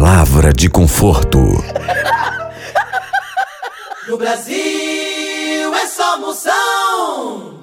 Palavra de conforto. No Brasil é só moção.